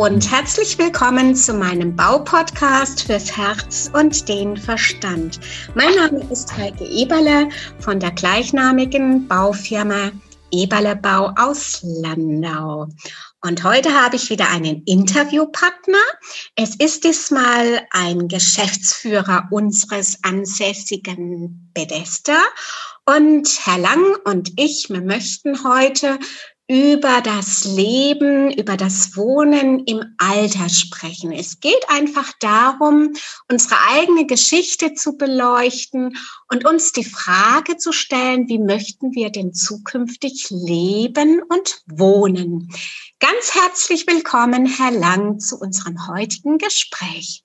und herzlich willkommen zu meinem Baupodcast fürs Herz und den Verstand. Mein Name ist Heike Eberle von der gleichnamigen Baufirma Eberle Bau aus Landau. Und heute habe ich wieder einen Interviewpartner. Es ist diesmal ein Geschäftsführer unseres ansässigen Bedester. Und Herr Lang und ich, wir möchten heute über das Leben, über das Wohnen im Alter sprechen. Es geht einfach darum, unsere eigene Geschichte zu beleuchten und uns die Frage zu stellen, wie möchten wir denn zukünftig leben und wohnen? Ganz herzlich willkommen, Herr Lang, zu unserem heutigen Gespräch.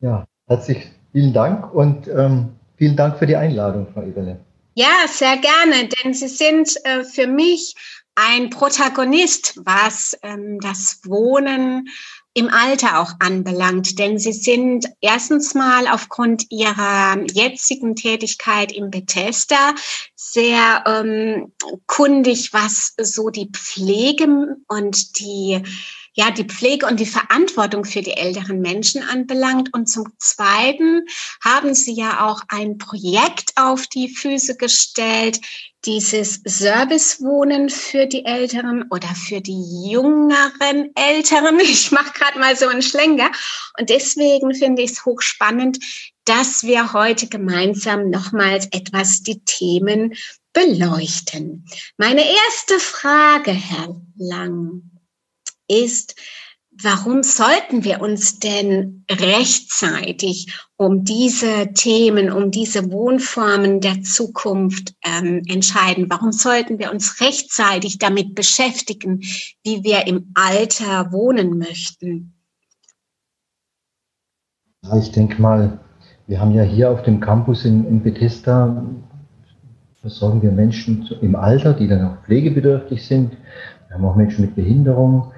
Ja, herzlich vielen Dank und ähm, vielen Dank für die Einladung, Frau Eberle. Ja, sehr gerne, denn Sie sind äh, für mich ein Protagonist, was ähm, das Wohnen im Alter auch anbelangt, denn Sie sind erstens mal aufgrund Ihrer jetzigen Tätigkeit im Bethesda sehr ähm, kundig, was so die Pflege und die ja, die Pflege und die Verantwortung für die älteren Menschen anbelangt. Und zum Zweiten haben Sie ja auch ein Projekt auf die Füße gestellt, dieses Servicewohnen für die Älteren oder für die jüngeren Älteren. Ich mache gerade mal so einen Schlenker. Und deswegen finde ich es hochspannend, dass wir heute gemeinsam nochmals etwas die Themen beleuchten. Meine erste Frage, Herr Lang ist, warum sollten wir uns denn rechtzeitig um diese Themen, um diese Wohnformen der Zukunft ähm, entscheiden? Warum sollten wir uns rechtzeitig damit beschäftigen, wie wir im Alter wohnen möchten? Ich denke mal, wir haben ja hier auf dem Campus in, in Bethesda versorgen wir Menschen im Alter, die dann auch pflegebedürftig sind. Wir haben auch Menschen mit Behinderung.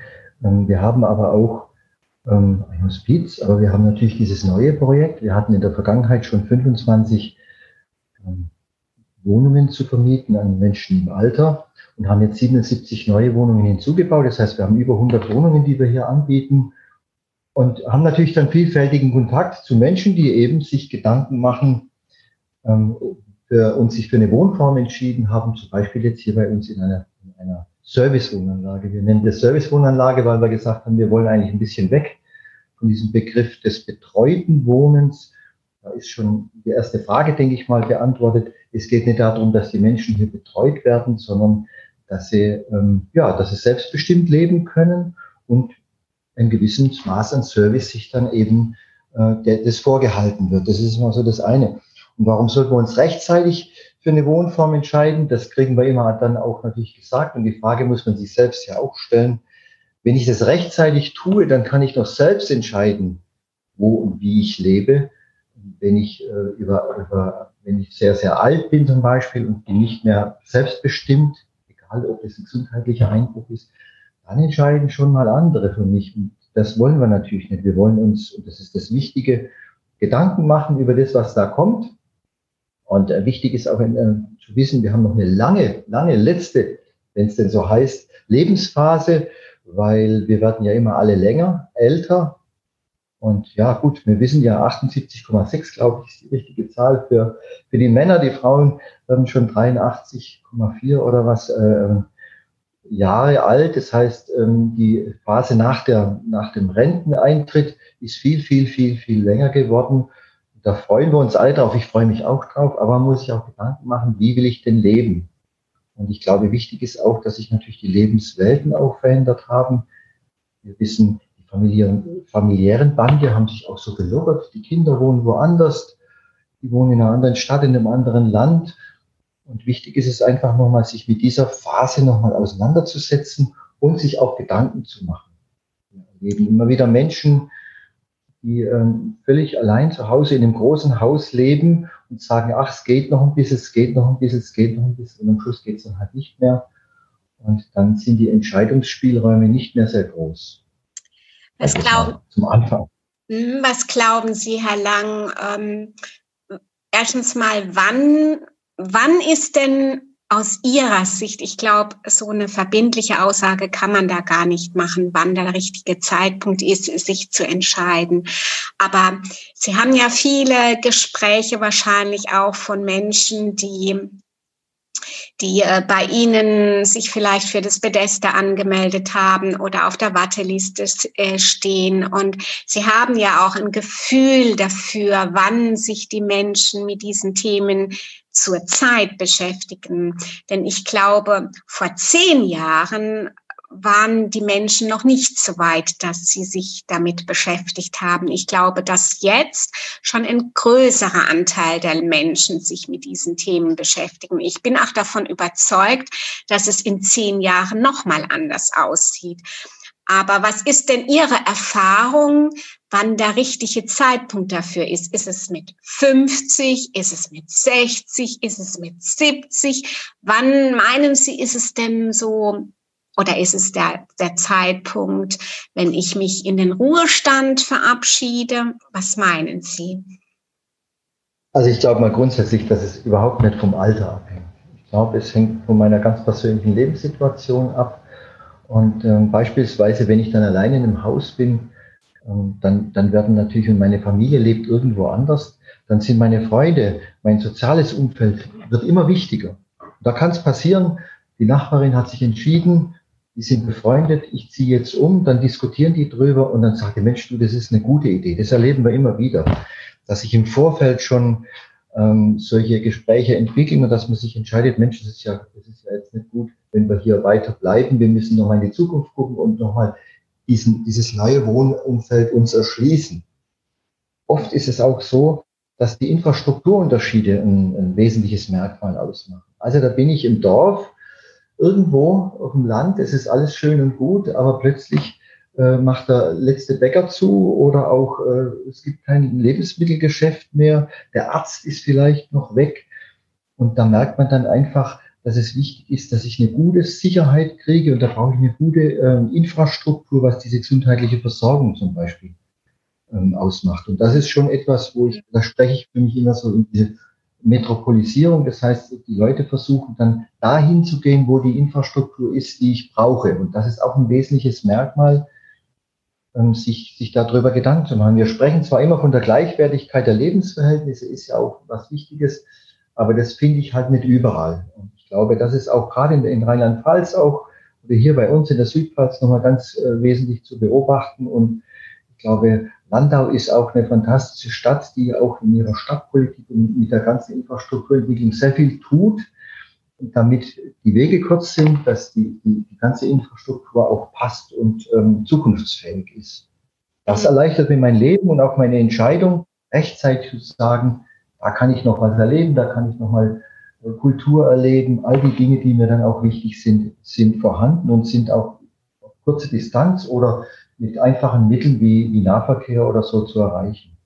Ähm, wir haben aber auch ähm, ein Hospiz, aber wir haben natürlich dieses neue Projekt. Wir hatten in der Vergangenheit schon 25 ähm, Wohnungen zu vermieten an Menschen im Alter und haben jetzt 77 neue Wohnungen hinzugebaut. Das heißt, wir haben über 100 Wohnungen, die wir hier anbieten und haben natürlich dann vielfältigen Kontakt zu Menschen, die eben sich Gedanken machen und sich für eine Wohnform entschieden haben, zum Beispiel jetzt hier bei uns in einer, in einer Servicewohnanlage. Wir nennen das Servicewohnanlage, weil wir gesagt haben, wir wollen eigentlich ein bisschen weg von diesem Begriff des betreuten Wohnens. Da ist schon die erste Frage, denke ich mal, beantwortet. Es geht nicht darum, dass die Menschen hier betreut werden, sondern dass sie, ähm, ja, dass sie selbstbestimmt leben können und ein gewisses Maß an Service sich dann eben äh, das vorgehalten wird. Das ist immer so das eine. Und warum sollten wir uns rechtzeitig für eine Wohnform entscheiden. Das kriegen wir immer dann auch natürlich gesagt. Und die Frage muss man sich selbst ja auch stellen. Wenn ich das rechtzeitig tue, dann kann ich doch selbst entscheiden, wo und wie ich lebe. Wenn ich äh, über, über, wenn ich sehr, sehr alt bin zum Beispiel und bin nicht mehr selbstbestimmt, egal ob es ein gesundheitlicher Einbruch ist, dann entscheiden schon mal andere für mich. Und das wollen wir natürlich nicht. Wir wollen uns, und das ist das Wichtige, Gedanken machen über das, was da kommt und äh, wichtig ist auch äh, zu wissen, wir haben noch eine lange, lange letzte, wenn es denn so heißt, Lebensphase, weil wir werden ja immer alle länger, älter. Und ja, gut, wir wissen ja 78,6, glaube ich, ist die richtige Zahl für, für die Männer. Die Frauen werden schon 83,4 oder was äh, Jahre alt. Das heißt, ähm, die Phase nach, der, nach dem Renteneintritt ist viel, viel, viel, viel länger geworden. Da freuen wir uns alle drauf. Ich freue mich auch drauf, aber man muss sich auch Gedanken machen, wie will ich denn leben? Und ich glaube, wichtig ist auch, dass sich natürlich die Lebenswelten auch verändert haben. Wir wissen, die familiären, familiären Bande haben sich auch so gelockert. Die Kinder wohnen woanders. Die wohnen in einer anderen Stadt, in einem anderen Land. Und wichtig ist es einfach nochmal, sich mit dieser Phase nochmal auseinanderzusetzen und sich auch Gedanken zu machen. Wir erleben immer wieder Menschen, die ähm, völlig allein zu Hause in einem großen Haus leben und sagen, ach, es geht noch ein bisschen, es geht noch ein bisschen, es geht noch ein bisschen und am Schluss geht es dann halt nicht mehr. Und dann sind die Entscheidungsspielräume nicht mehr sehr groß. Was also glauben, zum Anfang. Hm, was glauben Sie, Herr Lang? Ähm, erstens mal, wann, wann ist denn aus Ihrer Sicht, ich glaube, so eine verbindliche Aussage kann man da gar nicht machen, wann der richtige Zeitpunkt ist, sich zu entscheiden. Aber Sie haben ja viele Gespräche wahrscheinlich auch von Menschen, die die äh, bei Ihnen sich vielleicht für das Pedester angemeldet haben oder auf der Warteliste äh, stehen. Und Sie haben ja auch ein Gefühl dafür, wann sich die Menschen mit diesen Themen zur Zeit beschäftigen. Denn ich glaube, vor zehn Jahren waren die Menschen noch nicht so weit, dass sie sich damit beschäftigt haben. Ich glaube, dass jetzt schon ein größerer Anteil der Menschen sich mit diesen Themen beschäftigen. Ich bin auch davon überzeugt, dass es in zehn Jahren noch mal anders aussieht. Aber was ist denn Ihre Erfahrung, wann der richtige Zeitpunkt dafür ist? Ist es mit 50? Ist es mit 60? Ist es mit 70? Wann meinen Sie, ist es denn so oder ist es der, der Zeitpunkt, wenn ich mich in den Ruhestand verabschiede? Was meinen Sie? Also ich glaube mal grundsätzlich, dass es überhaupt nicht vom Alter abhängt. Ich glaube, es hängt von meiner ganz persönlichen Lebenssituation ab. Und ähm, beispielsweise, wenn ich dann alleine in einem Haus bin, ähm, dann, dann werden natürlich, und meine Familie lebt irgendwo anders, dann sind meine Freunde, mein soziales Umfeld wird immer wichtiger. Da kann es passieren, die Nachbarin hat sich entschieden, die sind befreundet, ich ziehe jetzt um, dann diskutieren die drüber und dann sagt der Mensch, du, das ist eine gute Idee. Das erleben wir immer wieder, dass sich im Vorfeld schon ähm, solche Gespräche entwickeln und dass man sich entscheidet, Mensch, das ist ja, das ist ja jetzt nicht gut, wenn wir hier weiter bleiben. Wir müssen nochmal in die Zukunft gucken und nochmal diesen, dieses neue Wohnumfeld uns erschließen. Oft ist es auch so, dass die Infrastrukturunterschiede ein, ein wesentliches Merkmal ausmachen. Also da bin ich im Dorf, irgendwo auf dem Land, es ist alles schön und gut, aber plötzlich äh, macht der letzte Bäcker zu oder auch äh, es gibt kein Lebensmittelgeschäft mehr, der Arzt ist vielleicht noch weg. Und da merkt man dann einfach, dass es wichtig ist, dass ich eine gute Sicherheit kriege und da brauche ich eine gute äh, Infrastruktur, was diese gesundheitliche Versorgung zum Beispiel ähm, ausmacht. Und das ist schon etwas, wo ich, da spreche ich für mich immer so in diese Metropolisierung, das heißt, die Leute versuchen dann dahin zu gehen, wo die Infrastruktur ist, die ich brauche. Und das ist auch ein wesentliches Merkmal, ähm, sich, sich darüber Gedanken zu machen. Wir sprechen zwar immer von der Gleichwertigkeit der Lebensverhältnisse, ist ja auch was Wichtiges, aber das finde ich halt nicht überall. Und ich glaube, das ist auch gerade in, in Rheinland-Pfalz auch oder hier bei uns in der Südpfalz nochmal ganz äh, wesentlich zu beobachten. Und ich glaube, Landau ist auch eine fantastische Stadt, die auch in ihrer Stadtpolitik und mit der ganzen Infrastrukturentwicklung sehr viel tut, damit die Wege kurz sind, dass die, die, die ganze Infrastruktur auch passt und ähm, zukunftsfähig ist. Das mhm. erleichtert mir mein Leben und auch meine Entscheidung, rechtzeitig zu sagen, da kann ich noch was erleben, da kann ich noch mal äh, Kultur erleben. All die Dinge, die mir dann auch wichtig sind, sind vorhanden und sind auch auf kurze Distanz oder mit einfachen Mitteln wie, wie Nahverkehr oder so zu erreichen.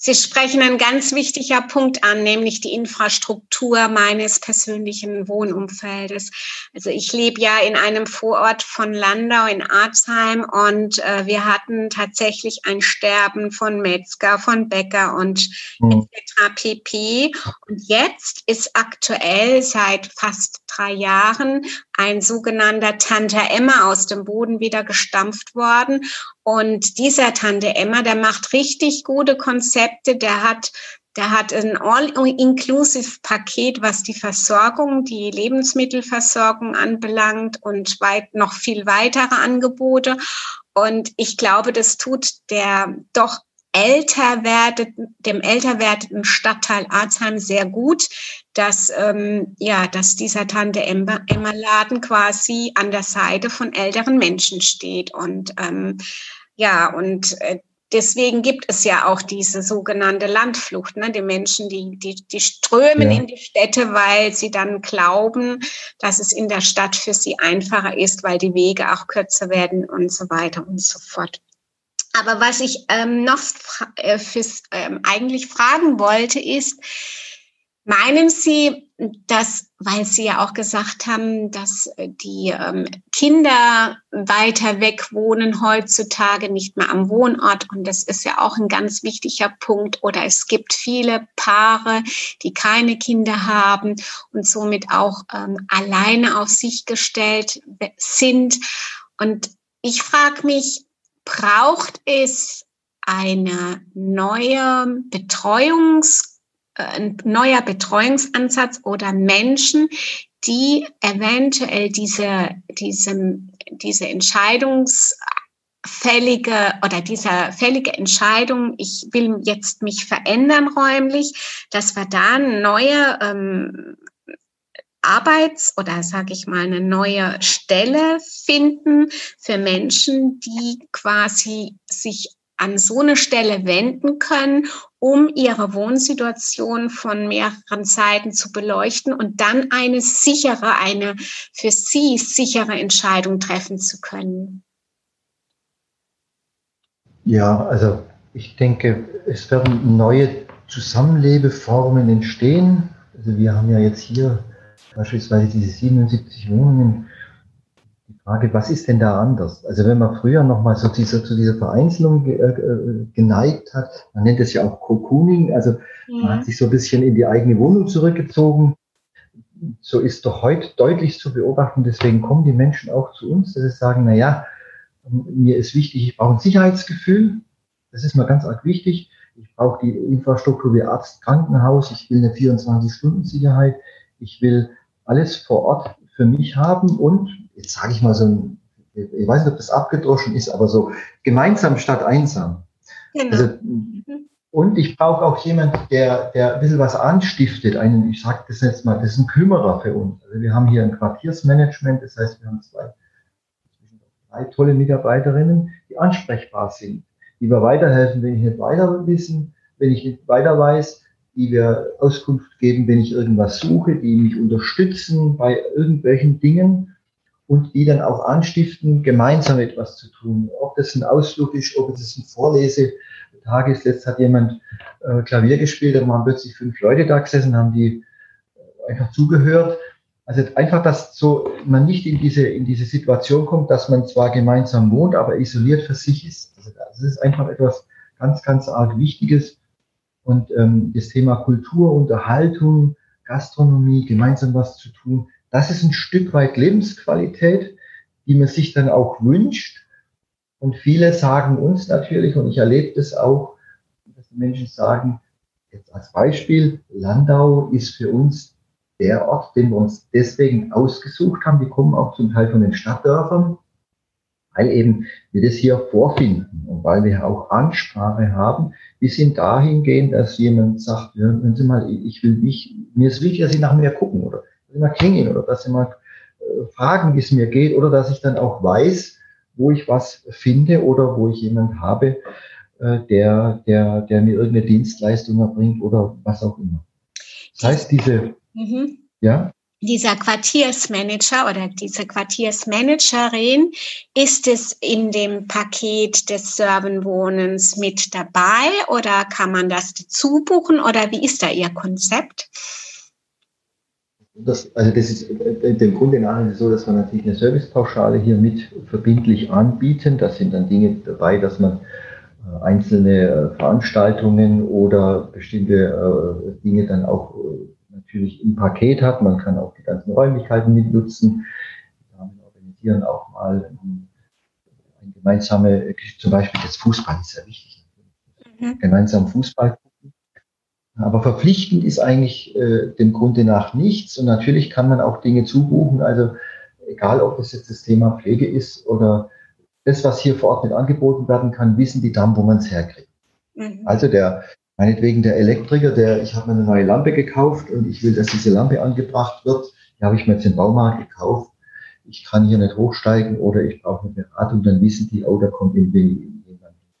Sie sprechen einen ganz wichtiger Punkt an, nämlich die Infrastruktur meines persönlichen Wohnumfeldes. Also ich lebe ja in einem Vorort von Landau in Arzheim und äh, wir hatten tatsächlich ein Sterben von Metzger, von Bäcker und mhm. etc. pp. Und jetzt ist aktuell seit fast drei Jahren ein sogenannter Tante Emma aus dem Boden wieder gestampft worden. Und dieser Tante Emma, der macht richtig gute Konzepte, der hat der hat ein All-Inclusive-Paket, was die Versorgung, die Lebensmittelversorgung anbelangt und weit, noch viel weitere Angebote. Und ich glaube, das tut der doch älter werdet, dem älter werdenden Stadtteil Arzheim sehr gut, dass, ähm, ja, dass dieser Tante Emma, Emma Laden quasi an der Seite von älteren Menschen steht. Und ähm, ja, und äh, deswegen gibt es ja auch diese sogenannte Landflucht. Ne? Die Menschen, die, die, die strömen ja. in die Städte, weil sie dann glauben, dass es in der Stadt für sie einfacher ist, weil die Wege auch kürzer werden und so weiter und so fort. Aber was ich ähm, noch äh, fürs, ähm, eigentlich fragen wollte, ist, Meinen Sie, dass, weil Sie ja auch gesagt haben, dass die ähm, Kinder weiter weg wohnen heutzutage, nicht mehr am Wohnort, und das ist ja auch ein ganz wichtiger Punkt, oder es gibt viele Paare, die keine Kinder haben und somit auch ähm, alleine auf sich gestellt sind. Und ich frage mich, braucht es eine neue Betreuungs ein neuer Betreuungsansatz oder Menschen, die eventuell diese, diese, diese Entscheidungsfällige oder dieser fällige Entscheidung, ich will jetzt mich verändern räumlich, dass wir da eine neue ähm, Arbeits- oder sage ich mal eine neue Stelle finden für Menschen, die quasi sich an so eine Stelle wenden können, um ihre Wohnsituation von mehreren Seiten zu beleuchten und dann eine sichere, eine für sie sichere Entscheidung treffen zu können. Ja, also ich denke, es werden neue Zusammenlebeformen entstehen. Also wir haben ja jetzt hier beispielsweise diese 77 Wohnungen Frage, was ist denn da anders? Also wenn man früher nochmal so diese, zu dieser Vereinzelung ge, äh, geneigt hat, man nennt es ja auch Cocooning, also ja. man hat sich so ein bisschen in die eigene Wohnung zurückgezogen. So ist doch heute deutlich zu beobachten, deswegen kommen die Menschen auch zu uns, dass sie sagen, na ja, mir ist wichtig, ich brauche ein Sicherheitsgefühl, das ist mir ganz arg wichtig. Ich brauche die Infrastruktur wie Arzt, Krankenhaus, ich will eine 24-Stunden-Sicherheit, ich will alles vor Ort für mich haben und jetzt sage ich mal so ein, ich weiß nicht, ob das abgedroschen ist, aber so gemeinsam statt einsam. Genau. Also, und ich brauche auch jemand, der, der ein bisschen was anstiftet. Einen, ich sage das jetzt mal, das ist ein Kümmerer für uns. Also wir haben hier ein Quartiersmanagement, das heißt, wir haben zwei, drei tolle Mitarbeiterinnen, die ansprechbar sind, die mir weiterhelfen, wenn ich nicht weiter wissen, wenn ich nicht weiter weiß, die wir Auskunft geben, wenn ich irgendwas suche, die mich unterstützen bei irgendwelchen Dingen und die dann auch anstiften, gemeinsam etwas zu tun. Ob das ein Ausflug ist, ob es ein Vorlesetag ist. Letzt hat jemand äh, Klavier gespielt, da waren plötzlich fünf Leute da gesessen, haben die äh, einfach zugehört. Also einfach, dass so man nicht in diese, in diese Situation kommt, dass man zwar gemeinsam wohnt, aber isoliert für sich ist. Also das ist einfach etwas ganz, ganz arg Wichtiges. Und ähm, das Thema Kultur, Unterhaltung, Gastronomie, gemeinsam was zu tun, das ist ein Stück weit Lebensqualität, die man sich dann auch wünscht. Und viele sagen uns natürlich, und ich erlebe das auch, dass die Menschen sagen, jetzt als Beispiel, Landau ist für uns der Ort, den wir uns deswegen ausgesucht haben. Die kommen auch zum Teil von den Stadtdörfern, weil eben wir das hier vorfinden und weil wir auch Ansprache haben, bis hin dahingehend, dass jemand sagt, hören Sie mal, ich will nicht, mir ist wichtig, dass Sie nach mir gucken oder immer klingeln oder dass sie mal äh, fragen, wie es mir geht oder dass ich dann auch weiß, wo ich was finde oder wo ich jemanden habe, äh, der, der, der mir irgendeine Dienstleistung erbringt oder was auch immer. Das heißt, diese, mhm. ja, dieser Quartiersmanager oder diese Quartiersmanagerin, ist es in dem Paket des Servenwohnens mit dabei oder kann man das dazu buchen oder wie ist da Ihr Konzept? Das, also das ist dem Grunde nach so, dass wir natürlich eine Servicepauschale hier mit verbindlich anbieten. Da sind dann Dinge dabei, dass man äh, einzelne äh, Veranstaltungen oder bestimmte äh, Dinge dann auch natürlich im Paket hat. Man kann auch die ganzen Räumlichkeiten mitnutzen. Wir organisieren auch mal ein, ein gemeinsame, zum Beispiel das Fußball ist sehr wichtig. Mhm. Gemeinsam Fußball aber verpflichtend ist eigentlich äh, dem Grunde nach nichts. Und natürlich kann man auch Dinge zubuchen. Also egal, ob das jetzt das Thema Pflege ist oder das, was hier vor Ort mit angeboten werden kann, wissen die dann, wo man es herkriegt. Mhm. Also der, meinetwegen der Elektriker, der, ich habe mir eine neue Lampe gekauft und ich will, dass diese Lampe angebracht wird. Die habe ich mir jetzt im Baumarkt gekauft. Ich kann hier nicht hochsteigen oder ich brauche eine Beratung. Dann wissen die, oh, da kommt jemand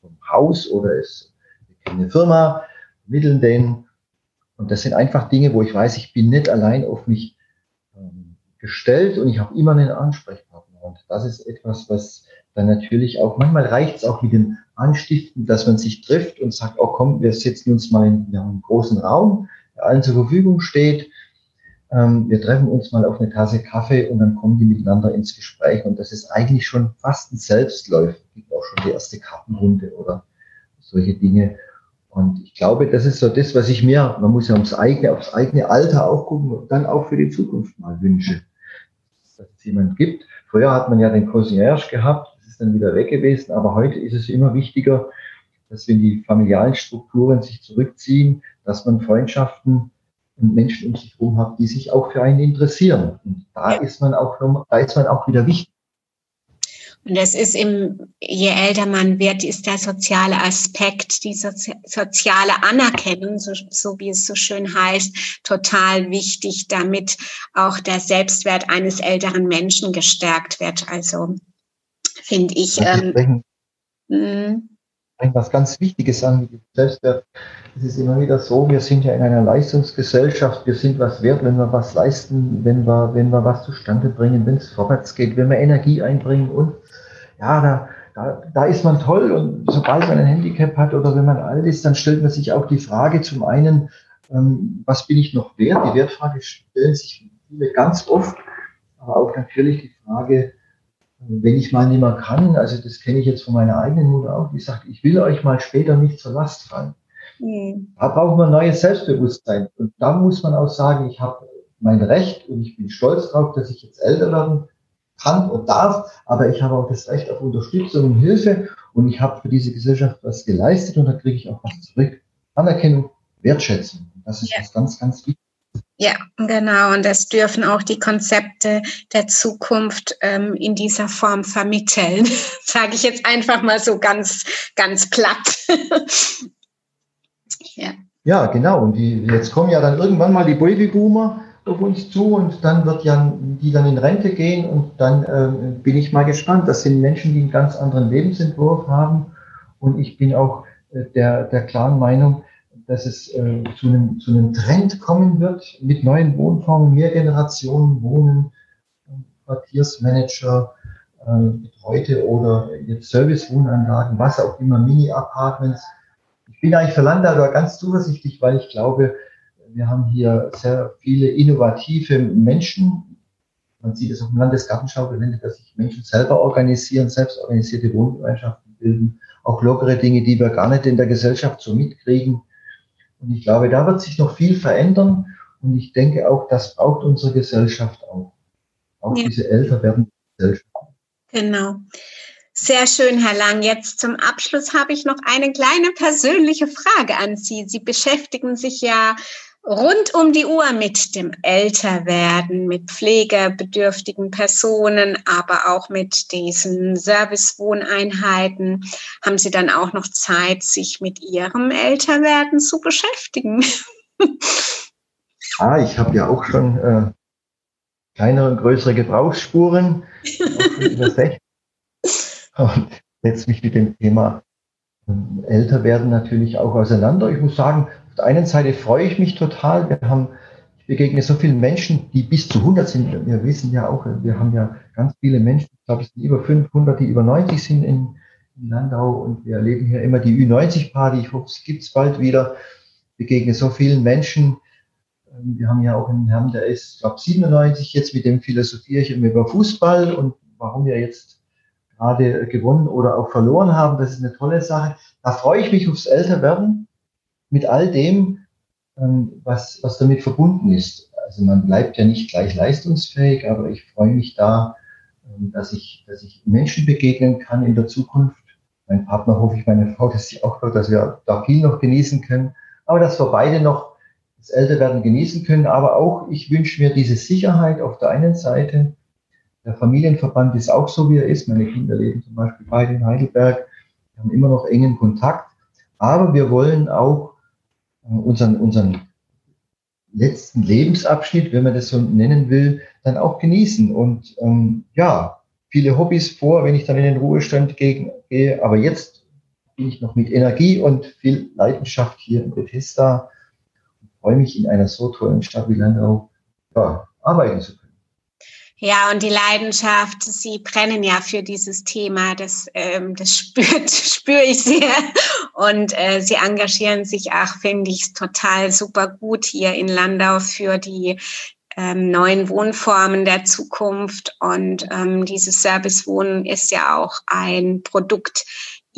vom Haus oder es ist eine Firma, mitteln den und das sind einfach Dinge, wo ich weiß, ich bin nicht allein auf mich ähm, gestellt und ich habe immer einen Ansprechpartner. Und das ist etwas, was dann natürlich auch, manchmal reicht es auch mit dem Anstiften, dass man sich trifft und sagt, oh komm, wir setzen uns mal in, wir einen großen Raum, der allen zur Verfügung steht. Ähm, wir treffen uns mal auf eine Tasse Kaffee und dann kommen die miteinander ins Gespräch. Und das ist eigentlich schon fast ein Selbstläufer. Es gibt auch schon die erste Kartenrunde oder solche Dinge. Und ich glaube, das ist so das, was ich mir, man muss ja ums eigene, aufs eigene Alter auch gucken und dann auch für die Zukunft mal wünsche, dass es jemand gibt. Früher hat man ja den Concierge gehabt, das ist dann wieder weg gewesen, aber heute ist es immer wichtiger, dass wenn die familialen Strukturen sich zurückziehen, dass man Freundschaften und Menschen um sich herum hat, die sich auch für einen interessieren. Und da ist man auch, da ist man auch wieder wichtig. Und es ist im, je älter man wird, ist der soziale Aspekt, die Sozi soziale Anerkennung, so, so wie es so schön heißt, total wichtig, damit auch der Selbstwert eines älteren Menschen gestärkt wird. Also finde ich. Ähm, mhm. was ganz Wichtiges an Selbstwert. Es ist immer wieder so, wir sind ja in einer Leistungsgesellschaft, wir sind was wert, wenn wir was leisten, wenn wir, wenn wir was zustande bringen, wenn es vorwärts geht, wenn wir Energie einbringen und ja, da, da, da ist man toll und sobald man ein Handicap hat oder wenn man alt ist, dann stellt man sich auch die Frage zum einen, ähm, was bin ich noch wert? Die Wertfrage stellen sich viele ganz oft, aber auch natürlich die Frage, wenn ich mal nicht mehr kann, also das kenne ich jetzt von meiner eigenen Mutter auch, die sagt, ich will euch mal später nicht zur Last fallen. Mhm. Da brauchen wir ein neues Selbstbewusstsein. Und da muss man auch sagen, ich habe mein Recht und ich bin stolz darauf, dass ich jetzt älter werde kann und darf, aber ich habe auch das Recht auf Unterstützung und Hilfe und ich habe für diese Gesellschaft was geleistet und da kriege ich auch was zurück. Anerkennung, Wertschätzung. Das ist ja. was ganz, ganz wichtig. Ja, genau. Und das dürfen auch die Konzepte der Zukunft ähm, in dieser Form vermitteln. Sage ich jetzt einfach mal so ganz, ganz platt. ja. ja, genau. Und die, jetzt kommen ja dann irgendwann mal die Babyboomer auf uns zu und dann wird ja die dann in Rente gehen und dann äh, bin ich mal gespannt. Das sind Menschen, die einen ganz anderen Lebensentwurf haben und ich bin auch äh, der, der klaren Meinung, dass es äh, zu, einem, zu einem Trend kommen wird mit neuen Wohnformen, mehr Generationen wohnen, Quartiersmanager, äh, Betreute oder jetzt Servicewohnanlagen, was auch immer, Mini-Apartments. Ich bin eigentlich für Landauer ganz zuversichtlich, weil ich glaube, wir haben hier sehr viele innovative Menschen. Man sieht es auf dem Landesgartenschaugelände, dass sich Menschen selber organisieren, selbst organisierte Wohngemeinschaften bilden, auch lockere Dinge, die wir gar nicht in der Gesellschaft so mitkriegen. Und ich glaube, da wird sich noch viel verändern. Und ich denke auch, das braucht unsere Gesellschaft auch. Auch ja. diese älter werdende Gesellschaft. Genau. Sehr schön, Herr Lang. Jetzt zum Abschluss habe ich noch eine kleine persönliche Frage an Sie. Sie beschäftigen sich ja rund um die Uhr mit dem Älterwerden, mit pflegebedürftigen Personen, aber auch mit diesen Servicewohneinheiten. Haben Sie dann auch noch Zeit, sich mit Ihrem Älterwerden zu beschäftigen? ah, ich habe ja auch schon äh, kleinere und größere Gebrauchsspuren. und setze mich mit dem Thema ähm, Älterwerden natürlich auch auseinander. Ich muss sagen, der einen Seite freue ich mich total. Wir haben, ich begegne so vielen Menschen, die bis zu 100 sind. Wir wissen ja auch, wir haben ja ganz viele Menschen, ich glaube, es sind über 500, die über 90 sind in, in Landau und wir erleben hier immer die Ü90-Party. Ich hoffe, es gibt es bald wieder. Ich begegne so vielen Menschen. Ähm, wir haben ja auch einen Herrn, der ist, ich glaube, 97 jetzt, mit dem philosophiere ich immer über Fußball und warum wir jetzt gerade gewonnen oder auch verloren haben. Das ist eine tolle Sache. Da freue ich mich aufs Älterwerden mit all dem, ähm, was, was damit verbunden ist. Also man bleibt ja nicht gleich leistungsfähig, aber ich freue mich da, ähm, dass ich, dass ich Menschen begegnen kann in der Zukunft. Mein Partner hoffe ich, meine Frau, dass sie auch, dass wir da viel noch genießen können, aber dass wir beide noch das Älterwerden genießen können. Aber auch, ich wünsche mir diese Sicherheit auf der einen Seite. Der Familienverband ist auch so, wie er ist. Meine Kinder leben zum Beispiel beide in Heidelberg. Wir haben immer noch engen Kontakt. Aber wir wollen auch unseren, unseren letzten Lebensabschnitt, wenn man das so nennen will, dann auch genießen. Und ähm, ja, viele Hobbys vor, wenn ich dann in den Ruhestand gehe. Aber jetzt bin ich noch mit Energie und viel Leidenschaft hier in Bethesda und freue mich in einer so tollen Stadt wie Landau ja, arbeiten zu können. Ja, und die Leidenschaft, Sie brennen ja für dieses Thema, das, ähm, das spürt, spüre ich sehr. Und äh, Sie engagieren sich auch, finde ich, total super gut hier in Landau für die ähm, neuen Wohnformen der Zukunft. Und ähm, dieses Servicewohnen ist ja auch ein Produkt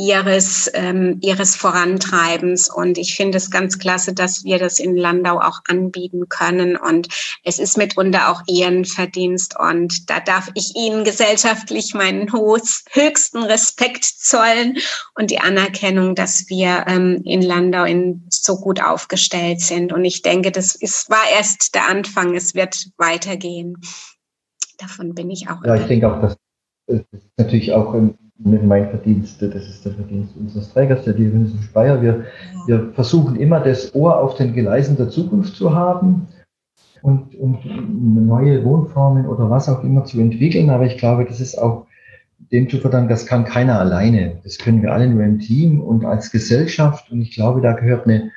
ihres, ähm, ihres Vorantreibens. Und ich finde es ganz klasse, dass wir das in Landau auch anbieten können. Und es ist mitunter auch Ihren Verdienst. Und da darf ich Ihnen gesellschaftlich meinen höchsten Respekt zollen und die Anerkennung, dass wir ähm, in Landau in, so gut aufgestellt sind. Und ich denke, das ist, war erst der Anfang. Es wird weitergehen. Davon bin ich auch. Ja, ich denke auch, dass das natürlich auch im mein Verdienst, das ist der Verdienst unseres Trägers, der Dionysius Speyer. Wir, wir versuchen immer das Ohr auf den Gleisen der Zukunft zu haben und, und neue Wohnformen oder was auch immer zu entwickeln. Aber ich glaube, das ist auch dem zu verdanken, das kann keiner alleine. Das können wir alle nur im Team und als Gesellschaft. Und ich glaube, da gehört eine,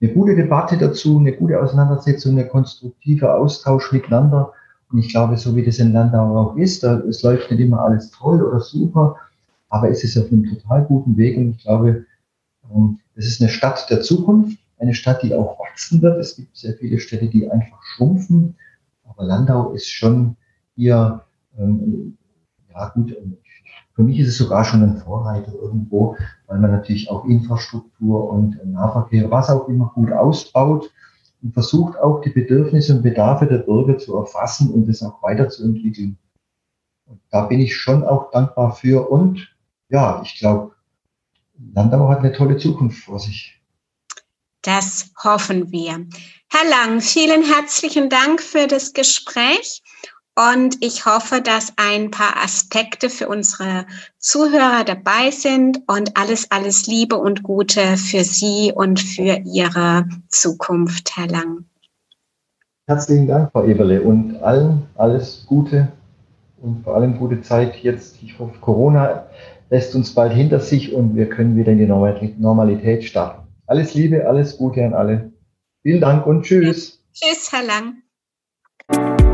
eine gute Debatte dazu, eine gute Auseinandersetzung, ein konstruktiver Austausch miteinander. Und ich glaube, so wie das in Landau auch ist, da, es läuft nicht immer alles toll oder super, aber es ist auf einem total guten Weg und ich glaube, ähm, es ist eine Stadt der Zukunft, eine Stadt, die auch wachsen wird. Es gibt sehr viele Städte, die einfach schrumpfen, aber Landau ist schon hier, ähm, ja gut, für mich ist es sogar schon ein Vorreiter irgendwo, weil man natürlich auch Infrastruktur und Nahverkehr, was auch immer gut ausbaut und versucht auch die Bedürfnisse und Bedarfe der Bürger zu erfassen und das auch weiterzuentwickeln. Und da bin ich schon auch dankbar für und ja, ich glaube, Landau hat eine tolle Zukunft vor sich. Das hoffen wir. Herr Lang, vielen herzlichen Dank für das Gespräch. Und ich hoffe, dass ein paar Aspekte für unsere Zuhörer dabei sind und alles, alles Liebe und Gute für Sie und für Ihre Zukunft, Herr Lang. Herzlichen Dank, Frau Eberle, und allen alles Gute und vor allem gute Zeit jetzt. Ich hoffe, Corona lässt uns bald hinter sich und wir können wieder in die Normalität starten. Alles Liebe, alles Gute an alle. Vielen Dank und tschüss. Tschüss, Herr Lang.